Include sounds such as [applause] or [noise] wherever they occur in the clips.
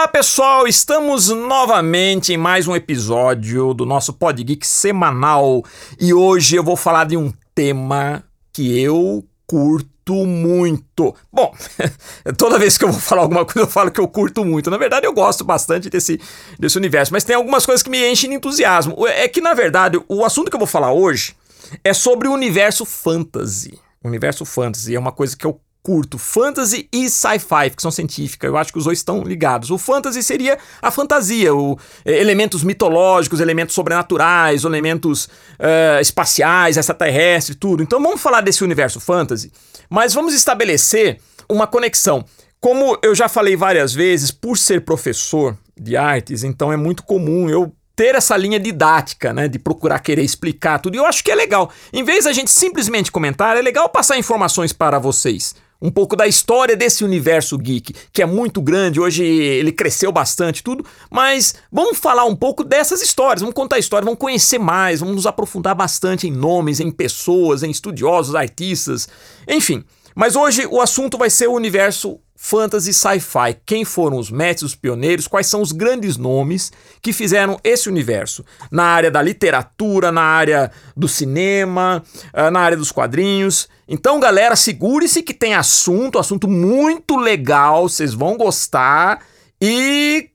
Olá pessoal, estamos novamente em mais um episódio do nosso Pod Geek semanal e hoje eu vou falar de um tema que eu curto muito. Bom, [laughs] toda vez que eu vou falar alguma coisa eu falo que eu curto muito. Na verdade eu gosto bastante desse, desse universo, mas tem algumas coisas que me enchem de entusiasmo. É que na verdade o assunto que eu vou falar hoje é sobre o universo fantasy. O universo fantasy é uma coisa que eu curto fantasy e sci-fi, ficção científica. Eu acho que os dois estão ligados. O fantasy seria a fantasia, o, é, elementos mitológicos, elementos sobrenaturais, elementos uh, espaciais, extraterrestres, tudo. Então vamos falar desse universo fantasy, mas vamos estabelecer uma conexão. Como eu já falei várias vezes, por ser professor de artes, então é muito comum eu ter essa linha didática, né, de procurar querer explicar tudo. E eu acho que é legal. Em vez da gente simplesmente comentar, é legal passar informações para vocês um pouco da história desse universo geek, que é muito grande, hoje ele cresceu bastante, tudo, mas vamos falar um pouco dessas histórias, vamos contar a história, vamos conhecer mais, vamos nos aprofundar bastante em nomes, em pessoas, em estudiosos, artistas, enfim. Mas hoje o assunto vai ser o universo fantasy sci-fi. Quem foram os mestres, os pioneiros, quais são os grandes nomes que fizeram esse universo na área da literatura, na área do cinema, ah, na área dos quadrinhos. Então, galera, segure-se que tem assunto, assunto muito legal, vocês vão gostar e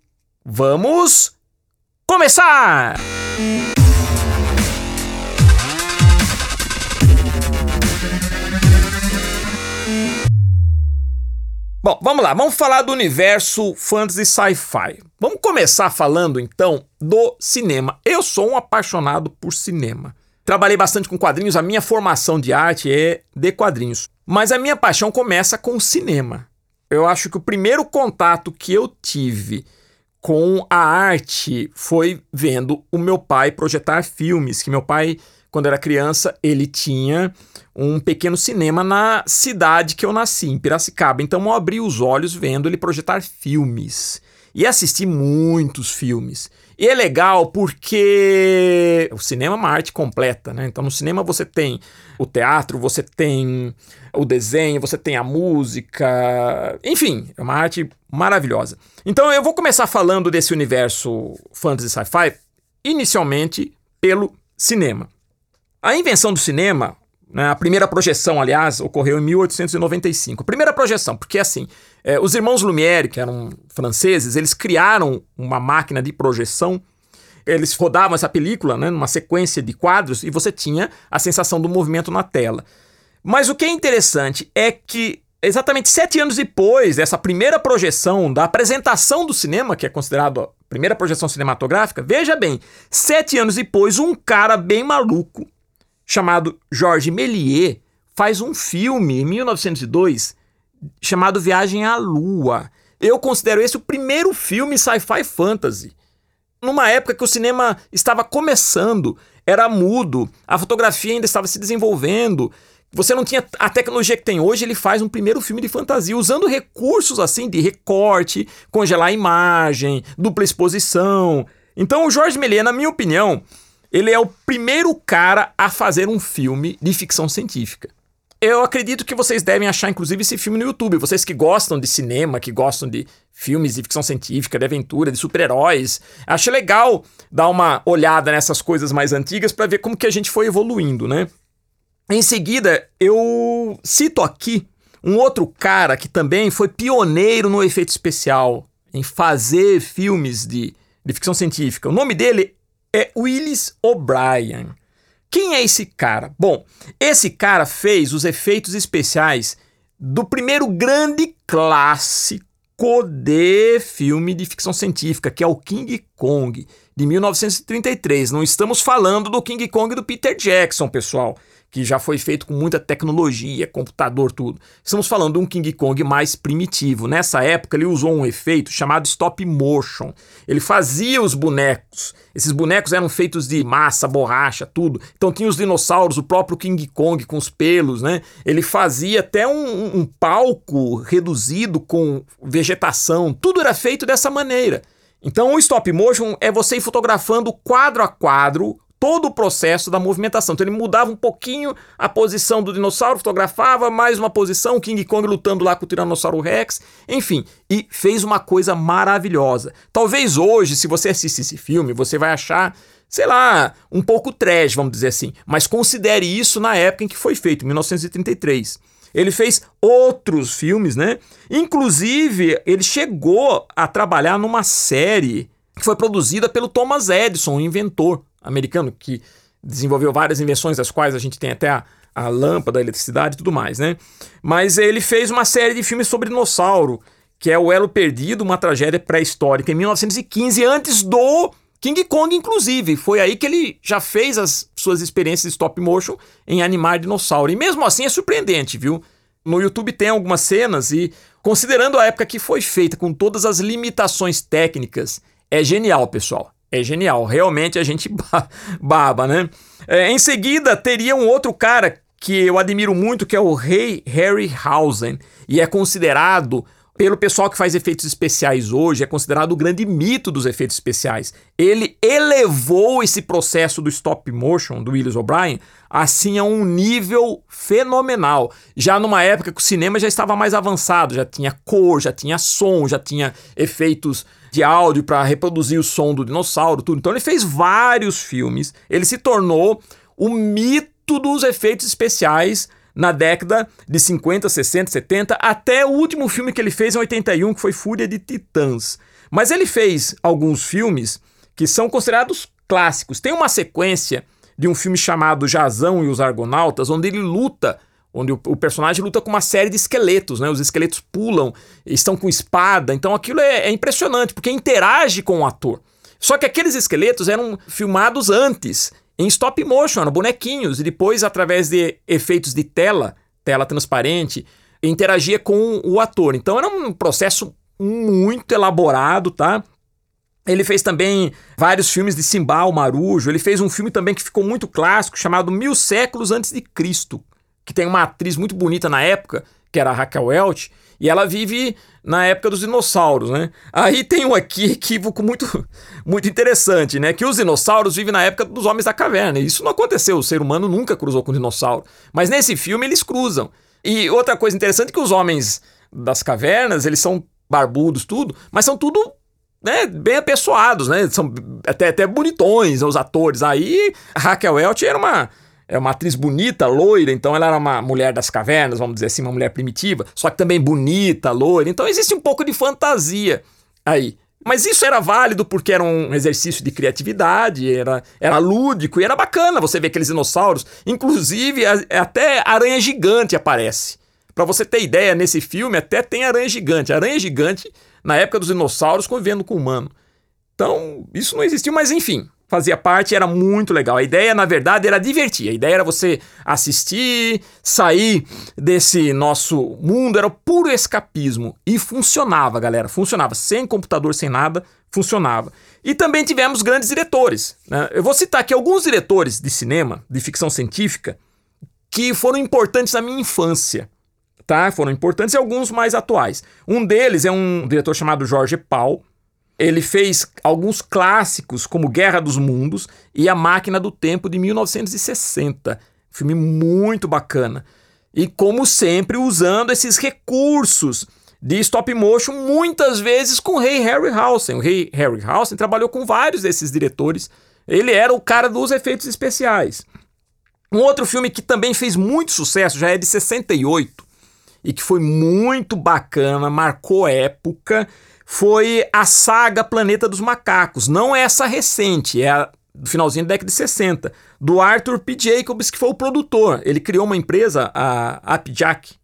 vamos começar! Música Bom, vamos lá, vamos falar do universo fantasy sci-fi. Vamos começar falando então do cinema. Eu sou um apaixonado por cinema. Trabalhei bastante com quadrinhos, a minha formação de arte é de quadrinhos. Mas a minha paixão começa com o cinema. Eu acho que o primeiro contato que eu tive com a arte foi vendo o meu pai projetar filmes, que meu pai quando era criança, ele tinha um pequeno cinema na cidade que eu nasci, em Piracicaba. Então eu abri os olhos vendo ele projetar filmes. E assisti muitos filmes. E é legal porque o cinema é uma arte completa, né? Então no cinema você tem o teatro, você tem o desenho, você tem a música, enfim, é uma arte maravilhosa. Então eu vou começar falando desse universo fantasy sci-fi inicialmente pelo cinema. A invenção do cinema, né, a primeira projeção, aliás, ocorreu em 1895. Primeira projeção, porque assim, é, os irmãos Lumière, que eram franceses, eles criaram uma máquina de projeção. Eles rodavam essa película né, numa sequência de quadros e você tinha a sensação do movimento na tela. Mas o que é interessante é que exatamente sete anos depois dessa primeira projeção, da apresentação do cinema, que é considerado a primeira projeção cinematográfica, veja bem, sete anos depois, um cara bem maluco chamado Georges Méliès faz um filme em 1902 chamado Viagem à Lua. Eu considero esse o primeiro filme sci-fi fantasy. Numa época que o cinema estava começando, era mudo, a fotografia ainda estava se desenvolvendo, você não tinha a tecnologia que tem hoje, ele faz um primeiro filme de fantasia usando recursos assim de recorte, congelar a imagem, dupla exposição. Então o Jorge Méliès, na minha opinião, ele é o primeiro cara a fazer um filme de ficção científica. Eu acredito que vocês devem achar, inclusive, esse filme no YouTube. Vocês que gostam de cinema, que gostam de filmes de ficção científica, de aventura, de super-heróis. Acho legal dar uma olhada nessas coisas mais antigas para ver como que a gente foi evoluindo, né? Em seguida, eu cito aqui um outro cara que também foi pioneiro no efeito especial, em fazer filmes de, de ficção científica. O nome dele é Willis O'Brien. Quem é esse cara? Bom, esse cara fez os efeitos especiais do primeiro grande clássico de filme de ficção científica, que é o King Kong, de 1933. Não estamos falando do King Kong do Peter Jackson, pessoal que já foi feito com muita tecnologia, computador, tudo. Estamos falando de um King Kong mais primitivo. Nessa época, ele usou um efeito chamado stop motion. Ele fazia os bonecos. Esses bonecos eram feitos de massa, borracha, tudo. Então tinha os dinossauros, o próprio King Kong com os pelos, né? Ele fazia até um, um palco reduzido com vegetação. Tudo era feito dessa maneira. Então o stop motion é você ir fotografando quadro a quadro todo o processo da movimentação. Então ele mudava um pouquinho a posição do dinossauro, fotografava mais uma posição, King Kong lutando lá com o Tiranossauro Rex, enfim, e fez uma coisa maravilhosa. Talvez hoje, se você assistir esse filme, você vai achar sei lá, um pouco trash, vamos dizer assim. Mas considere isso na época em que foi feito, 1933. Ele fez outros filmes, né? Inclusive, ele chegou a trabalhar numa série que foi produzida pelo Thomas Edison, um inventor americano que desenvolveu várias invenções, das quais a gente tem até a, a lâmpada, a eletricidade e tudo mais, né? Mas ele fez uma série de filmes sobre dinossauro, que é O Elo Perdido, uma tragédia pré-histórica, em 1915, antes do King Kong, inclusive. Foi aí que ele já fez as suas experiências de stop motion em animar dinossauro. E mesmo assim é surpreendente, viu? No YouTube tem algumas cenas e, considerando a época que foi feita, com todas as limitações técnicas, é genial, pessoal. É genial. Realmente a gente [laughs] baba, né? É, em seguida, teria um outro cara que eu admiro muito, que é o Rei Harryhausen. E é considerado pelo pessoal que faz efeitos especiais hoje, é considerado o grande mito dos efeitos especiais. Ele elevou esse processo do stop motion do Willis O'Brien assim a um nível fenomenal. Já numa época que o cinema já estava mais avançado, já tinha cor, já tinha som, já tinha efeitos de áudio para reproduzir o som do dinossauro, tudo. Então ele fez vários filmes. Ele se tornou o mito dos efeitos especiais na década de 50, 60, 70, até o último filme que ele fez em 81, que foi Fúria de Titãs. Mas ele fez alguns filmes que são considerados clássicos. Tem uma sequência de um filme chamado Jazão e os Argonautas, onde ele luta, onde o, o, personagem luta com uma série de esqueletos, né? Os esqueletos pulam, estão com espada, então aquilo é, é impressionante, porque interage com o ator. Só que aqueles esqueletos eram filmados antes em stop motion, eram bonequinhos, e depois, através de efeitos de tela, tela transparente, interagia com o ator. Então era um processo muito elaborado, tá? Ele fez também vários filmes de Simbal, Marujo. Ele fez um filme também que ficou muito clássico, chamado Mil Séculos Antes de Cristo, que tem uma atriz muito bonita na época, que era a Raquel Welch, e ela vive na época dos dinossauros, né? Aí tem um aqui equívoco muito, [laughs] muito interessante, né? Que os dinossauros vivem na época dos homens da caverna. Isso não aconteceu, o ser humano nunca cruzou com dinossauro. Mas nesse filme eles cruzam. E outra coisa interessante é que os homens das cavernas, eles são barbudos, tudo, mas são tudo né, bem apessoados, né? São até, até bonitões os atores. Aí Raquel Welch era uma é uma atriz bonita, loira, então ela era uma mulher das cavernas, vamos dizer assim, uma mulher primitiva, só que também bonita, loira. Então existe um pouco de fantasia aí. Mas isso era válido porque era um exercício de criatividade, era, era lúdico e era bacana você ver aqueles dinossauros. Inclusive, até aranha gigante aparece. Para você ter ideia, nesse filme até tem aranha gigante. Aranha gigante na época dos dinossauros convivendo com o humano. Então, isso não existiu, mas enfim, fazia parte, era muito legal. A ideia, na verdade, era divertir. A ideia era você assistir, sair desse nosso mundo, era puro escapismo. E funcionava, galera, funcionava. Sem computador, sem nada, funcionava. E também tivemos grandes diretores. Né? Eu vou citar aqui alguns diretores de cinema, de ficção científica, que foram importantes na minha infância. Tá? Foram importantes e alguns mais atuais. Um deles é um diretor chamado Jorge Paul, ele fez alguns clássicos, como Guerra dos Mundos e A Máquina do Tempo, de 1960. Filme muito bacana. E, como sempre, usando esses recursos de stop motion, muitas vezes com o rei Harryhausen. O rei Harryhausen trabalhou com vários desses diretores. Ele era o cara dos efeitos especiais. Um outro filme que também fez muito sucesso, já é de 68, e que foi muito bacana, marcou época, foi a saga Planeta dos Macacos. Não é essa recente, é a do finalzinho da década de 60, do Arthur P. Jacobs, que foi o produtor. Ele criou uma empresa, a Upjack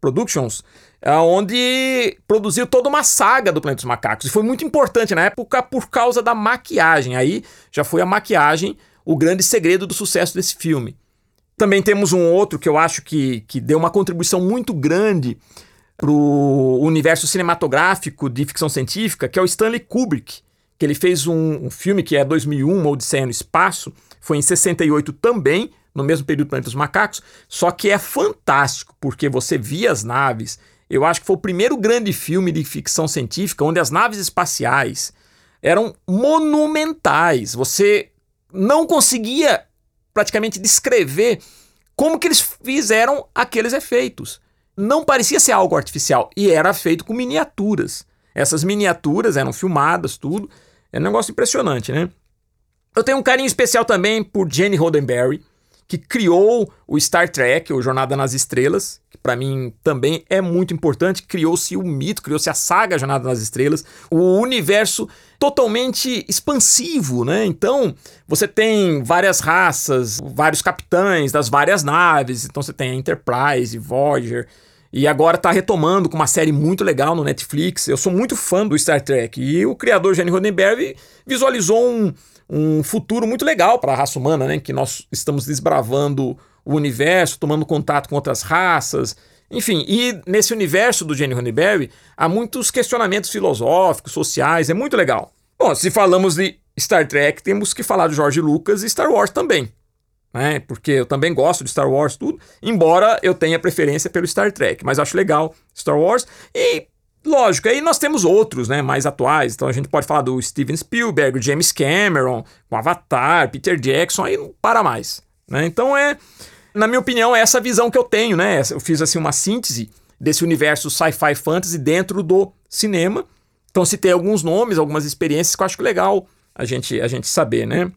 Productions, onde produziu toda uma saga do Planeta dos Macacos. E foi muito importante na época por causa da maquiagem. Aí já foi a maquiagem o grande segredo do sucesso desse filme. Também temos um outro que eu acho que, que deu uma contribuição muito grande para o universo cinematográfico de ficção científica, que é o Stanley Kubrick, que ele fez um, um filme que é 2001, uma Odisseia no Espaço, foi em 68 também, no mesmo período do Planeta dos Macacos, só que é fantástico, porque você via as naves, eu acho que foi o primeiro grande filme de ficção científica onde as naves espaciais eram monumentais, você não conseguia praticamente descrever como que eles fizeram aqueles efeitos. Não parecia ser algo artificial e era feito com miniaturas. Essas miniaturas eram filmadas, tudo. É um negócio impressionante, né? Eu tenho um carinho especial também por Jenny Roddenberry, que criou o Star Trek, o Jornada nas Estrelas, que para mim também é muito importante. Criou-se o mito, criou-se a saga Jornada nas Estrelas, o universo totalmente expansivo, né? Então, você tem várias raças, vários capitães das várias naves. Então, você tem a Enterprise, Voyager. E agora tá retomando com uma série muito legal no Netflix. Eu sou muito fã do Star Trek. E o criador Gene Roddenberry visualizou um, um futuro muito legal para a raça humana, né? Que nós estamos desbravando o universo, tomando contato com outras raças. Enfim, e nesse universo do Gene Roddenberry há muitos questionamentos filosóficos, sociais, é muito legal. Bom, se falamos de Star Trek, temos que falar de George Lucas e Star Wars também. Né? Porque eu também gosto de Star Wars, tudo, embora eu tenha preferência pelo Star Trek, mas acho legal Star Wars. E Lógico, aí nós temos outros, né, mais atuais. Então a gente pode falar do Steven Spielberg, James Cameron, com Avatar, Peter Jackson, aí não para mais, né? Então é, na minha opinião, é essa visão que eu tenho, né? Eu fiz assim uma síntese desse universo sci-fi fantasy dentro do cinema. Então citei alguns nomes, algumas experiências que eu acho legal a gente a gente saber, né?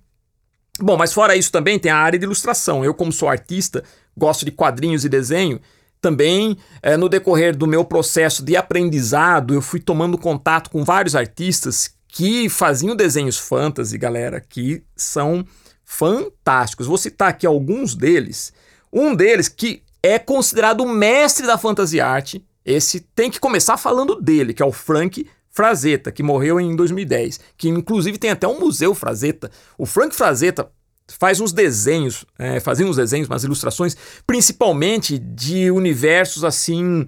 Bom, mas fora isso também tem a área de ilustração. Eu como sou artista, gosto de quadrinhos e desenho, também, é, no decorrer do meu processo de aprendizado, eu fui tomando contato com vários artistas que faziam desenhos fantasy, galera, que são fantásticos. Vou citar aqui alguns deles. Um deles que é considerado o mestre da fantasy art. Esse tem que começar falando dele, que é o Frank Frazetta, que morreu em 2010, que inclusive tem até um museu Frazetta. O Frank Frazetta faz uns desenhos, é, fazia uns desenhos, umas ilustrações, principalmente de universos assim,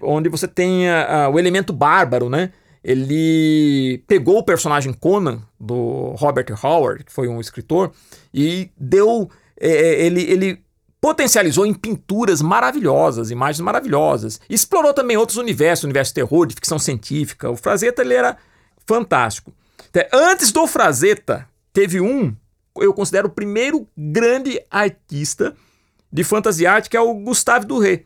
onde você tem a, a, o elemento bárbaro, né? Ele pegou o personagem Conan, do Robert Howard, que foi um escritor, e deu. É, é ele, ele potencializou em pinturas maravilhosas, imagens maravilhosas. Explorou também outros universos, universo terror, de ficção científica. O Frazetta ele era fantástico. Antes do Frazetta, teve um eu considero o primeiro grande artista de fantasy art, que é o Gustave Doré.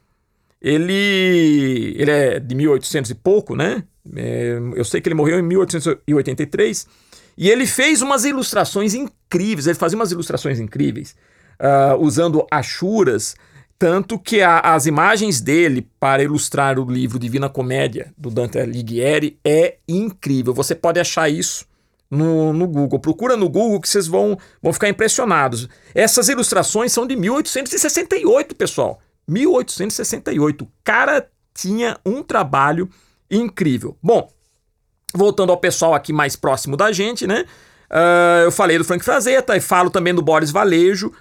Ele, ele é de 1800 e pouco, né? É, eu sei que ele morreu em 1883. E ele fez umas ilustrações incríveis. Ele fazia umas ilustrações incríveis, uh, usando achuras. Tanto que a, as imagens dele para ilustrar o livro Divina Comédia, do Dante Alighieri, é incrível. Você pode achar isso no, no Google. Procura no Google que vocês vão, vão ficar impressionados. Essas ilustrações são de 1868, pessoal. 1868. O cara tinha um trabalho incrível. Bom, voltando ao pessoal aqui mais próximo da gente, né? Uh, eu falei do Frank Frazetta e falo também do Boris Valejo,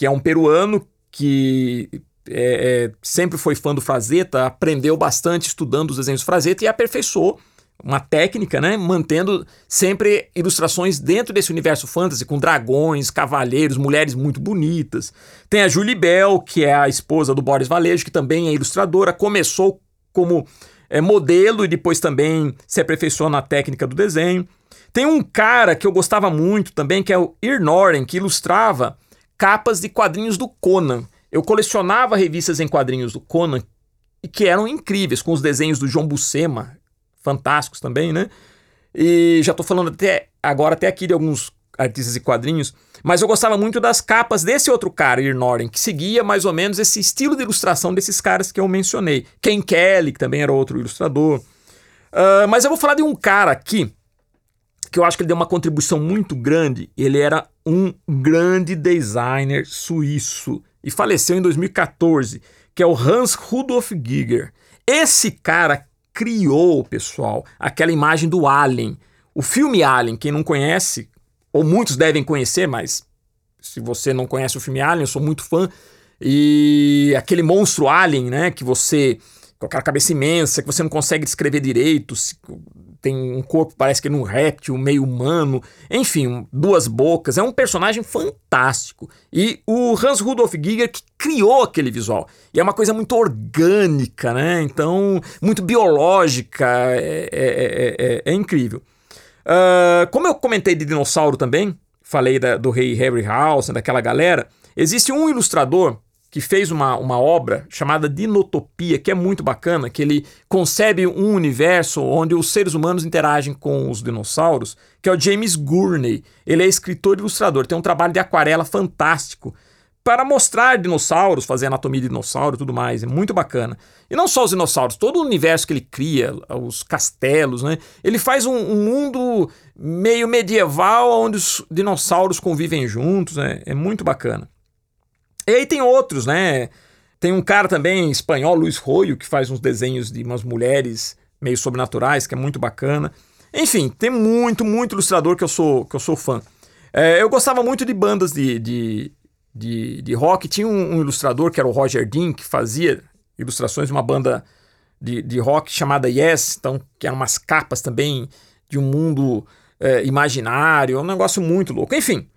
que é um peruano que é, é, sempre foi fã do Frazetta, aprendeu bastante estudando os desenhos do Frazetta e aperfeiçoou uma técnica, né? Mantendo sempre ilustrações dentro desse universo fantasy, com dragões, cavaleiros, mulheres muito bonitas. Tem a Julie Bell, que é a esposa do Boris Valejo, que também é ilustradora, começou como é, modelo e depois também se aperfeiçoou na técnica do desenho. Tem um cara que eu gostava muito também, que é o Ir Noren, que ilustrava capas de quadrinhos do Conan. Eu colecionava revistas em quadrinhos do Conan e que eram incríveis, com os desenhos do João Buscema, fantásticos também, né? E já tô falando até agora até aqui de alguns artistas e quadrinhos, mas eu gostava muito das capas desse outro cara, Irnoren, que seguia mais ou menos esse estilo de ilustração desses caras que eu mencionei. Ken Kelly, que também era outro ilustrador. Uh, mas eu vou falar de um cara aqui que eu acho que ele deu uma contribuição muito grande. Ele era um grande designer suíço e faleceu em 2014, que é o Hans Rudolf Giger. Esse cara criou, pessoal, aquela imagem do Alien. O filme Alien, quem não conhece, ou muitos devem conhecer, mas se você não conhece o filme Alien, eu sou muito fã. E aquele monstro Alien, né, que você com aquela cabeça imensa, que você não consegue descrever direito, tem um corpo, parece que é um réptil, meio humano, enfim, duas bocas. É um personagem fantástico. E o Hans Rudolf Giger que criou aquele visual. E é uma coisa muito orgânica, né? Então, muito biológica. É, é, é, é incrível. Uh, como eu comentei de dinossauro também, falei da, do rei Harryhausen, daquela galera. Existe um ilustrador que fez uma, uma obra chamada Dinotopia, que é muito bacana, que ele concebe um universo onde os seres humanos interagem com os dinossauros, que é o James Gurney. Ele é escritor e ilustrador, tem um trabalho de aquarela fantástico para mostrar dinossauros, fazer anatomia de dinossauro e tudo mais. É muito bacana. E não só os dinossauros, todo o universo que ele cria, os castelos, né? Ele faz um, um mundo meio medieval onde os dinossauros convivem juntos, né? É muito bacana. E aí tem outros, né? Tem um cara também espanhol, Luiz Royo, que faz uns desenhos de umas mulheres meio sobrenaturais, que é muito bacana. Enfim, tem muito, muito ilustrador que eu sou, que eu sou fã. É, eu gostava muito de bandas de, de, de, de rock. Tinha um, um, ilustrador que era o Roger Dean, que fazia ilustrações de uma banda de, de rock chamada Yes, então, que eram umas capas também de um mundo é, imaginário, é um negócio muito louco. Enfim,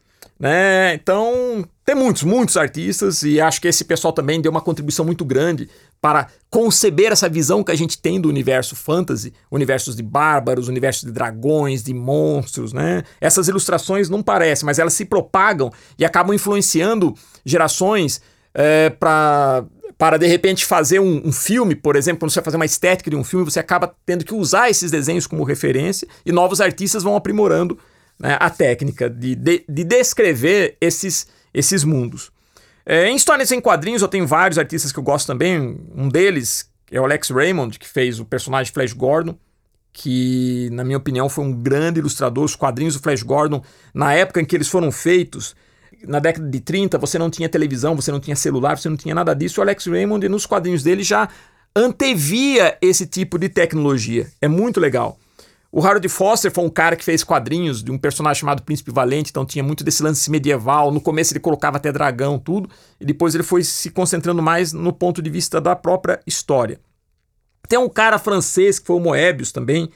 né? Então, tem muitos, muitos artistas e acho que esse pessoal também deu uma contribuição muito grande para conceber essa visão que a gente tem do universo fantasy, universos de bárbaros, universos de dragões, de monstros, né? Essas ilustrações não parecem, mas elas se propagam e acabam influenciando gerações é, para para de repente fazer um, um, filme, por exemplo, quando você vai fazer uma estética de um filme, você acaba tendo que usar esses desenhos como referência e novos artistas vão aprimorando né, a técnica de, de, de, descrever esses, esses mundos. É, em histórias em quadrinhos, eu tenho vários artistas que eu gosto também. Um deles é o Alex Raymond, que fez o personagem Flash Gordon, que, na minha opinião, foi um grande ilustrador. Os quadrinhos do Flash Gordon, na época em que eles foram feitos, na década de 30, você não tinha televisão, você não tinha celular, você não tinha nada disso. O Alex Raymond, nos quadrinhos dele, já antevia esse tipo de tecnologia. É muito legal. O Harold Foster foi um cara que fez quadrinhos de um personagem chamado Príncipe Valente, então tinha muito desse lance medieval. No começo ele colocava até dragão, tudo, e depois ele foi se concentrando mais no ponto de vista da própria história. Tem um cara francês que foi o Moebius também,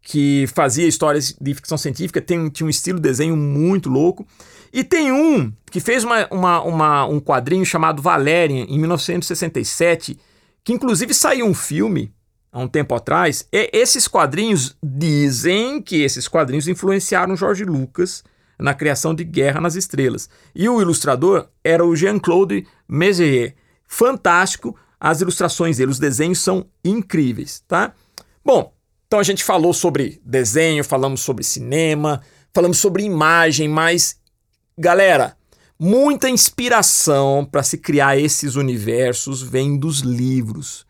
que fazia histórias de ficção científica, tem, tinha um estilo de desenho muito louco. E tem um que fez uma, uma, uma, um quadrinho chamado Valerian, em 1967, que inclusive saiu um filme há um tempo atrás, é, esses quadrinhos dizem que esses quadrinhos influenciaram Jorge Lucas na criação de Guerra nas Estrelas. E o ilustrador era o Jean-Claude Mézières. Fantástico, as ilustrações dele, os desenhos são incríveis, tá? Bom, então a gente falou sobre desenho, falamos sobre cinema, falamos sobre imagem, mas galera, muita inspiração para se criar esses universos vem dos livros.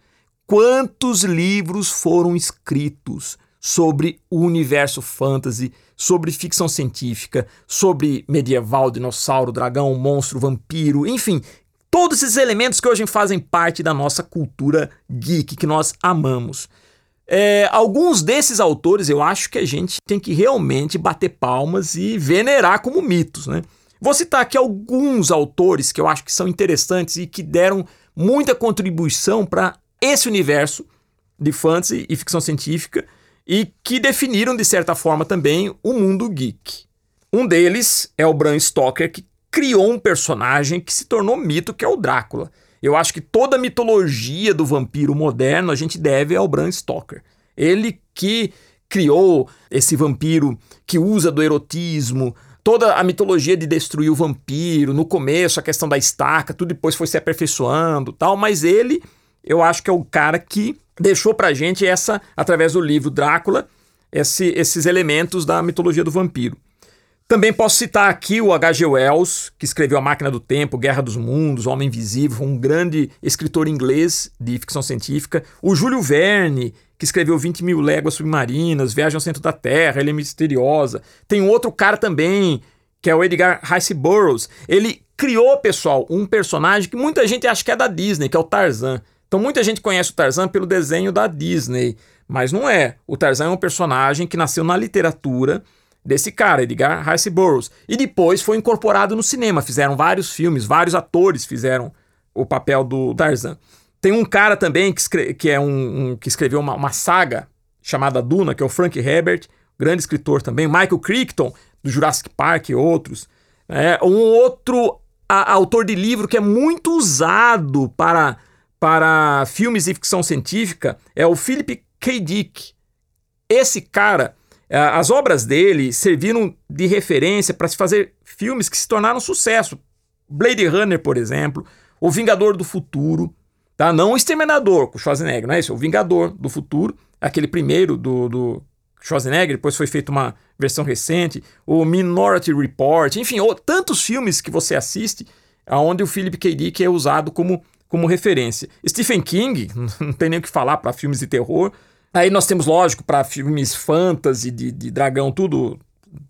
Quantos livros foram escritos sobre o universo fantasy, sobre ficção científica, sobre medieval, dinossauro, dragão, monstro, vampiro, enfim, todos esses elementos que hoje fazem parte da nossa cultura geek, que nós amamos. É, alguns desses autores eu acho que a gente tem que realmente bater palmas e venerar como mitos, né? Vou citar aqui alguns autores que eu acho que são interessantes e que deram muita contribuição para esse universo de fantasy e ficção científica e que definiram, de certa forma, também o mundo geek. Um deles é o Bram Stoker, que criou um personagem que se tornou mito, que é o Drácula. Eu acho que toda a mitologia do vampiro moderno a gente deve ao Bram Stoker. Ele que criou esse vampiro que usa do erotismo, toda a mitologia de destruir o vampiro, no começo a questão da estaca, tudo depois foi se aperfeiçoando, tal, mas ele eu acho que é o cara que deixou pra gente essa, através do livro Drácula, esse, esses elementos da mitologia do vampiro. Também posso citar aqui o H.G. Wells, que escreveu A Máquina do Tempo, Guerra dos Mundos, Homem Invisível, um grande escritor inglês de ficção científica. O Júlio Verne, que escreveu 20 mil léguas submarinas, Viagem ao Centro da Terra, Ele é Misteriosa. Tem um outro cara também, que é o Edgar Rice Burroughs. Ele criou, pessoal, um personagem que muita gente acha que é da Disney, que é o Tarzan. Então muita gente conhece o Tarzan pelo desenho da Disney, mas não é. O Tarzan é um personagem que nasceu na literatura desse cara, Edgar Rice Burroughs, e depois foi incorporado no cinema. Fizeram vários filmes, vários atores fizeram o papel do Tarzan. Tem um cara também que, escre que é um, um, que escreveu uma, uma, saga chamada Duna, que é o Frank Herbert, grande escritor também. Michael Crichton, do Jurassic Park e outros. É, um outro autor de livro que é muito usado para para filmes e ficção científica é o Philip K. Dick. Esse cara As obras dele serviram de referência para se fazer filmes que se tornaram sucesso. Blade Runner, por exemplo, O Vingador do Futuro, tá? Não o Exterminador com Schwarzenegger, não é isso? O Vingador do Futuro, aquele primeiro do, do Schwarzenegger, depois foi feita uma versão recente, o Minority Report, enfim, tantos filmes que você assiste onde o Philip K. Dick é usado como, como referência. Stephen King, [laughs] não tem nem o que falar para filmes de terror, Aí nós temos, lógico, para filmes fantasy, de, de, dragão, tudo.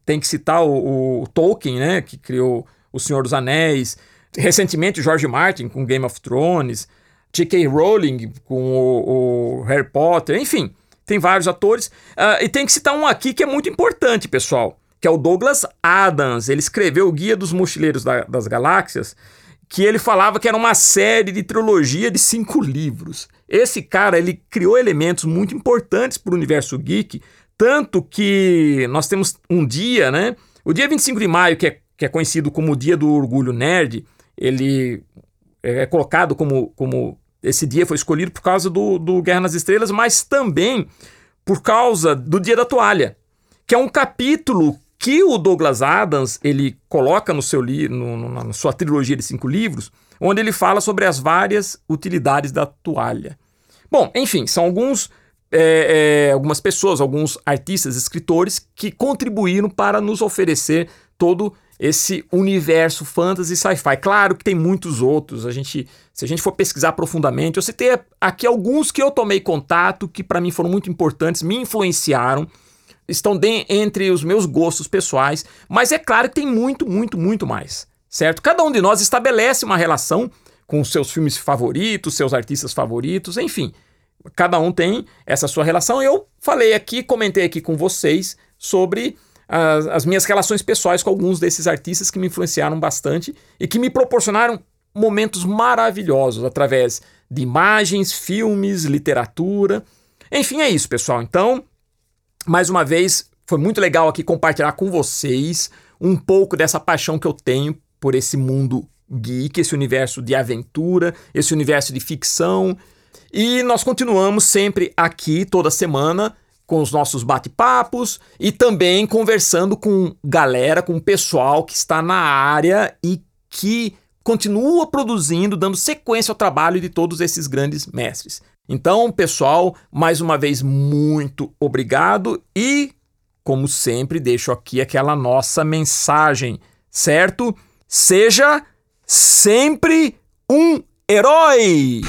Tem que citar o, o, Tolkien, né? Que criou O Senhor dos Anéis. Recentemente, George Martin com Game of Thrones. J.K. Rowling com o, o, Harry Potter. Enfim, tem vários atores. Uh, e tem que citar um aqui que é muito importante, pessoal. Que é o Douglas Adams. Ele escreveu o Guia dos Mochileiros da, das Galáxias. Que ele falava que era uma série de trilogia de cinco livros. Esse cara, ele criou elementos muito importantes para o universo geek, tanto que nós temos um dia, né? O dia 25 de maio, que é, que é conhecido como o Dia do Orgulho Nerd, ele é colocado como, como esse dia foi escolhido por causa do, do Guerra nas Estrelas, mas também por causa do Dia da Toalha, que é um capítulo que o Douglas Adams ele coloca no seu li no, no, na sua trilogia de cinco livros, onde ele fala sobre as várias utilidades da toalha. Bom, enfim, são alguns é, é, algumas pessoas, alguns artistas, escritores que contribuíram para nos oferecer todo esse universo fantasy sci-fi. Claro que tem muitos outros. A gente, se a gente for pesquisar profundamente, eu citei aqui alguns que eu tomei contato que para mim foram muito importantes, me influenciaram, estão de, entre os meus gostos pessoais. Mas é claro que tem muito, muito, muito mais, certo? Cada um de nós estabelece uma relação com os seus filmes favoritos, seus artistas favoritos, enfim. Cada um tem essa sua relação. Eu falei aqui, comentei aqui com vocês sobre as, as minhas relações pessoais com alguns desses artistas que me influenciaram bastante e que me proporcionaram momentos maravilhosos através de imagens, filmes, literatura. Enfim, é isso, pessoal. Então, mais uma vez, foi muito legal aqui compartilhar com vocês um pouco dessa paixão que eu tenho por esse mundo geek, esse universo de aventura, esse universo de ficção. E nós continuamos sempre aqui toda semana com os nossos bate-papos e também conversando com galera, com o pessoal que está na área e que continua produzindo, dando sequência ao trabalho de todos esses grandes mestres. Então, pessoal, mais uma vez, muito obrigado e, como sempre, deixo aqui aquela nossa mensagem, certo? Seja sempre um herói!